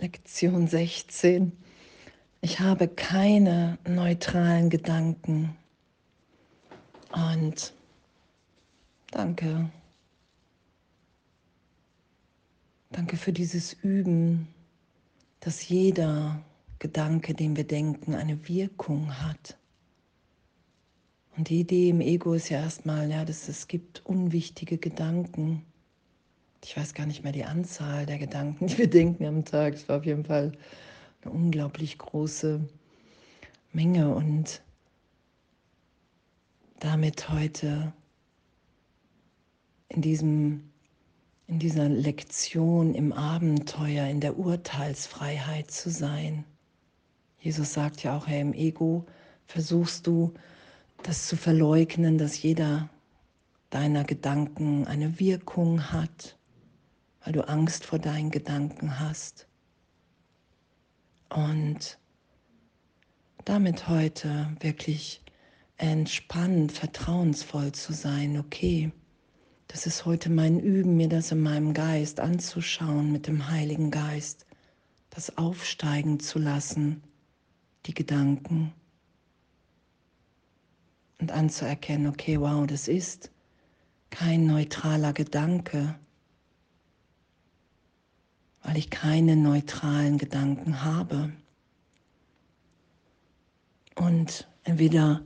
Lektion 16. Ich habe keine neutralen Gedanken. Und danke. Danke für dieses Üben, dass jeder Gedanke, den wir denken, eine Wirkung hat. Und die Idee im Ego ist ja erstmal, ja, dass es gibt unwichtige Gedanken. Ich weiß gar nicht mehr die Anzahl der Gedanken, die wir denken am Tag. Es war auf jeden Fall eine unglaublich große Menge und damit heute in diesem in dieser Lektion im Abenteuer, in der Urteilsfreiheit zu sein. Jesus sagt ja auch, hey, im Ego versuchst du das zu verleugnen, dass jeder deiner Gedanken eine Wirkung hat, weil du Angst vor deinen Gedanken hast. Und damit heute wirklich entspannt, vertrauensvoll zu sein, okay, das ist heute mein Üben, mir das in meinem Geist anzuschauen mit dem Heiligen Geist, das aufsteigen zu lassen, die Gedanken und anzuerkennen, okay, wow, das ist kein neutraler Gedanke, weil ich keine neutralen Gedanken habe. Und entweder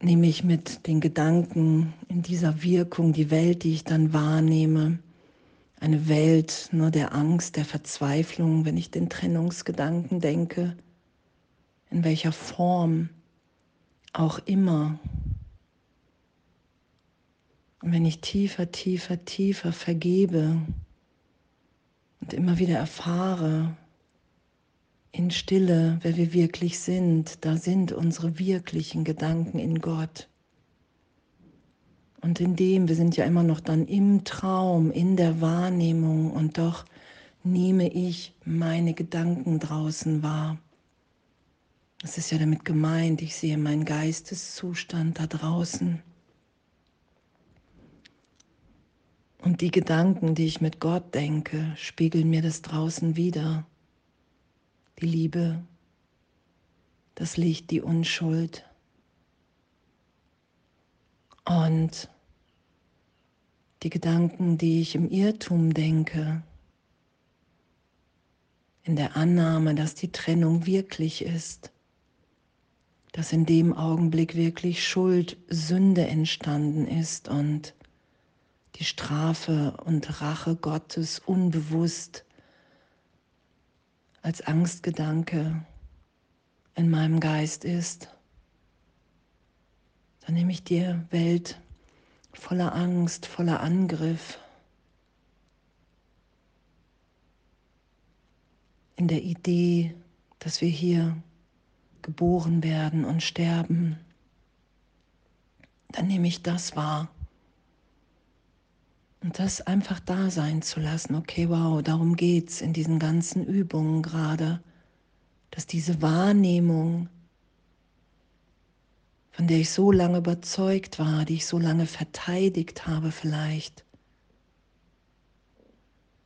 nehme ich mit den Gedanken in dieser Wirkung die Welt, die ich dann wahrnehme, eine Welt nur der Angst, der Verzweiflung, wenn ich den Trennungsgedanken denke, in welcher Form auch immer. Und wenn ich tiefer, tiefer, tiefer vergebe und immer wieder erfahre in Stille, wer wir wirklich sind, da sind unsere wirklichen Gedanken in Gott. Und in dem, wir sind ja immer noch dann im Traum, in der Wahrnehmung und doch nehme ich meine Gedanken draußen wahr. Das ist ja damit gemeint, ich sehe meinen Geisteszustand da draußen. Und die Gedanken, die ich mit Gott denke, spiegeln mir das draußen wieder. Die Liebe, das Licht, die Unschuld. Und die Gedanken, die ich im Irrtum denke, in der Annahme, dass die Trennung wirklich ist, dass in dem Augenblick wirklich Schuld, Sünde entstanden ist und die Strafe und Rache Gottes unbewusst als Angstgedanke in meinem Geist ist, dann nehme ich die Welt voller Angst, voller Angriff, in der Idee, dass wir hier geboren werden und sterben, dann nehme ich das wahr. Und das einfach da sein zu lassen. Okay, wow, darum geht es in diesen ganzen Übungen gerade, dass diese Wahrnehmung, von der ich so lange überzeugt war, die ich so lange verteidigt habe vielleicht,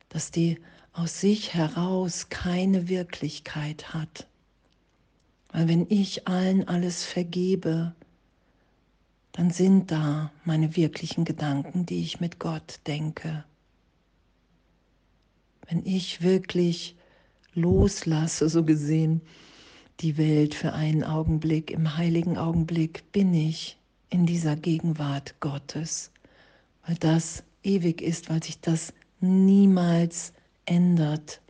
dass die aus sich heraus keine Wirklichkeit hat. Weil wenn ich allen alles vergebe, dann sind da meine wirklichen Gedanken, die ich mit Gott denke. Wenn ich wirklich loslasse, so gesehen, die Welt für einen Augenblick, im heiligen Augenblick bin ich in dieser Gegenwart Gottes, weil das ewig ist, weil sich das niemals ändert.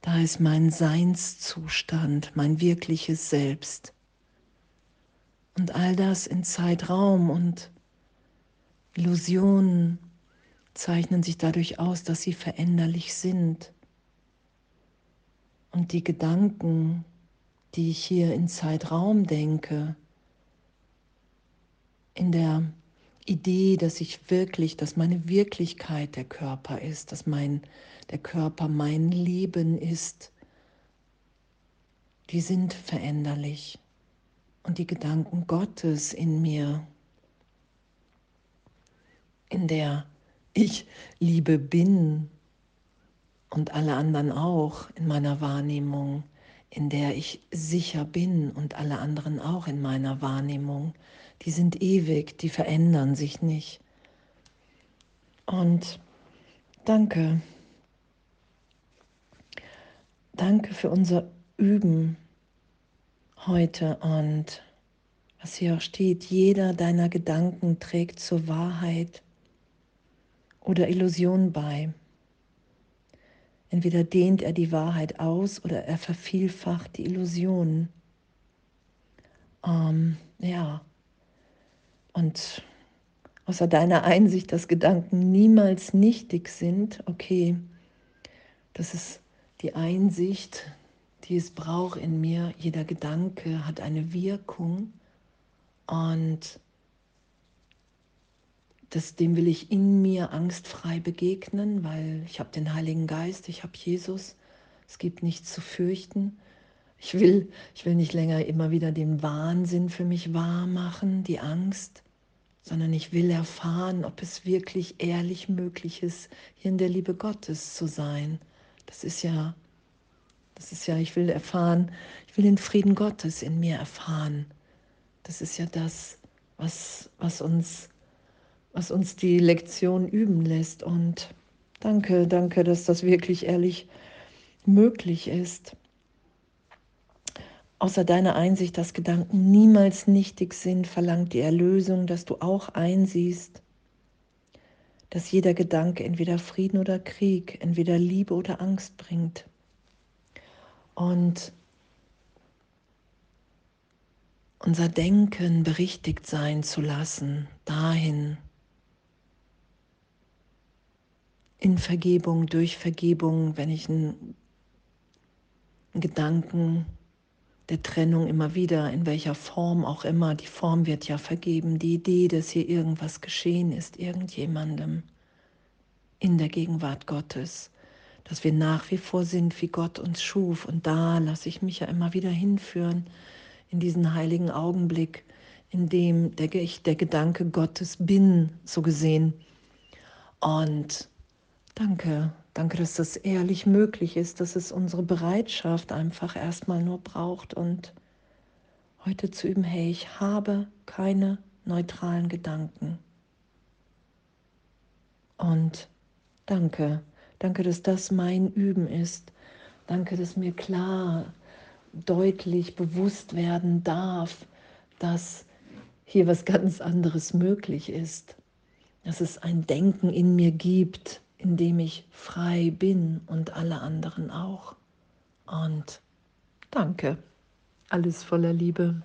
Da ist mein Seinszustand, mein wirkliches Selbst. Und all das in Zeitraum und Illusionen zeichnen sich dadurch aus, dass sie veränderlich sind. Und die Gedanken, die ich hier in Zeitraum denke, in der Idee, dass ich wirklich, dass meine Wirklichkeit der Körper ist, dass mein der Körper mein Leben ist, die sind veränderlich. Und die Gedanken Gottes in mir, in der ich Liebe bin, und alle anderen auch in meiner Wahrnehmung, in der ich sicher bin und alle anderen auch in meiner Wahrnehmung. Die sind ewig, die verändern sich nicht. Und danke. Danke für unser Üben heute und was hier auch steht, jeder deiner Gedanken trägt zur Wahrheit oder Illusion bei. Entweder dehnt er die Wahrheit aus oder er vervielfacht die Illusionen. Ähm, ja, und außer deiner Einsicht, dass Gedanken niemals nichtig sind, okay, das ist die Einsicht, die es braucht in mir. Jeder Gedanke hat eine Wirkung und das, dem will ich in mir angstfrei begegnen, weil ich habe den Heiligen Geist, ich habe Jesus. Es gibt nichts zu fürchten. Ich will, ich will nicht länger immer wieder den Wahnsinn für mich wahr machen, die Angst, sondern ich will erfahren, ob es wirklich ehrlich möglich ist, hier in der Liebe Gottes zu sein. Das ist ja, das ist ja, ich will erfahren, ich will den Frieden Gottes in mir erfahren. Das ist ja das, was, was uns was uns die Lektion üben lässt. Und danke, danke, dass das wirklich ehrlich möglich ist. Außer deiner Einsicht, dass Gedanken niemals nichtig sind, verlangt die Erlösung, dass du auch einsiehst, dass jeder Gedanke entweder Frieden oder Krieg, entweder Liebe oder Angst bringt. Und unser Denken berichtigt sein zu lassen, dahin, in Vergebung, durch Vergebung, wenn ich einen, Gedanken der Trennung immer wieder, in welcher Form auch immer, die Form wird ja vergeben, die Idee, dass hier irgendwas geschehen ist, irgendjemandem in der Gegenwart Gottes, dass wir nach wie vor sind, wie Gott uns schuf. Und da lasse ich mich ja immer wieder hinführen, in diesen heiligen Augenblick, in dem der, ich der Gedanke Gottes bin, so gesehen. Und Danke, danke, dass das ehrlich möglich ist, dass es unsere Bereitschaft einfach erstmal nur braucht und heute zu üben, hey, ich habe keine neutralen Gedanken. Und danke, danke, dass das mein Üben ist. Danke, dass mir klar, deutlich bewusst werden darf, dass hier was ganz anderes möglich ist. Dass es ein Denken in mir gibt, indem ich frei bin und alle anderen auch. Und danke, alles voller Liebe.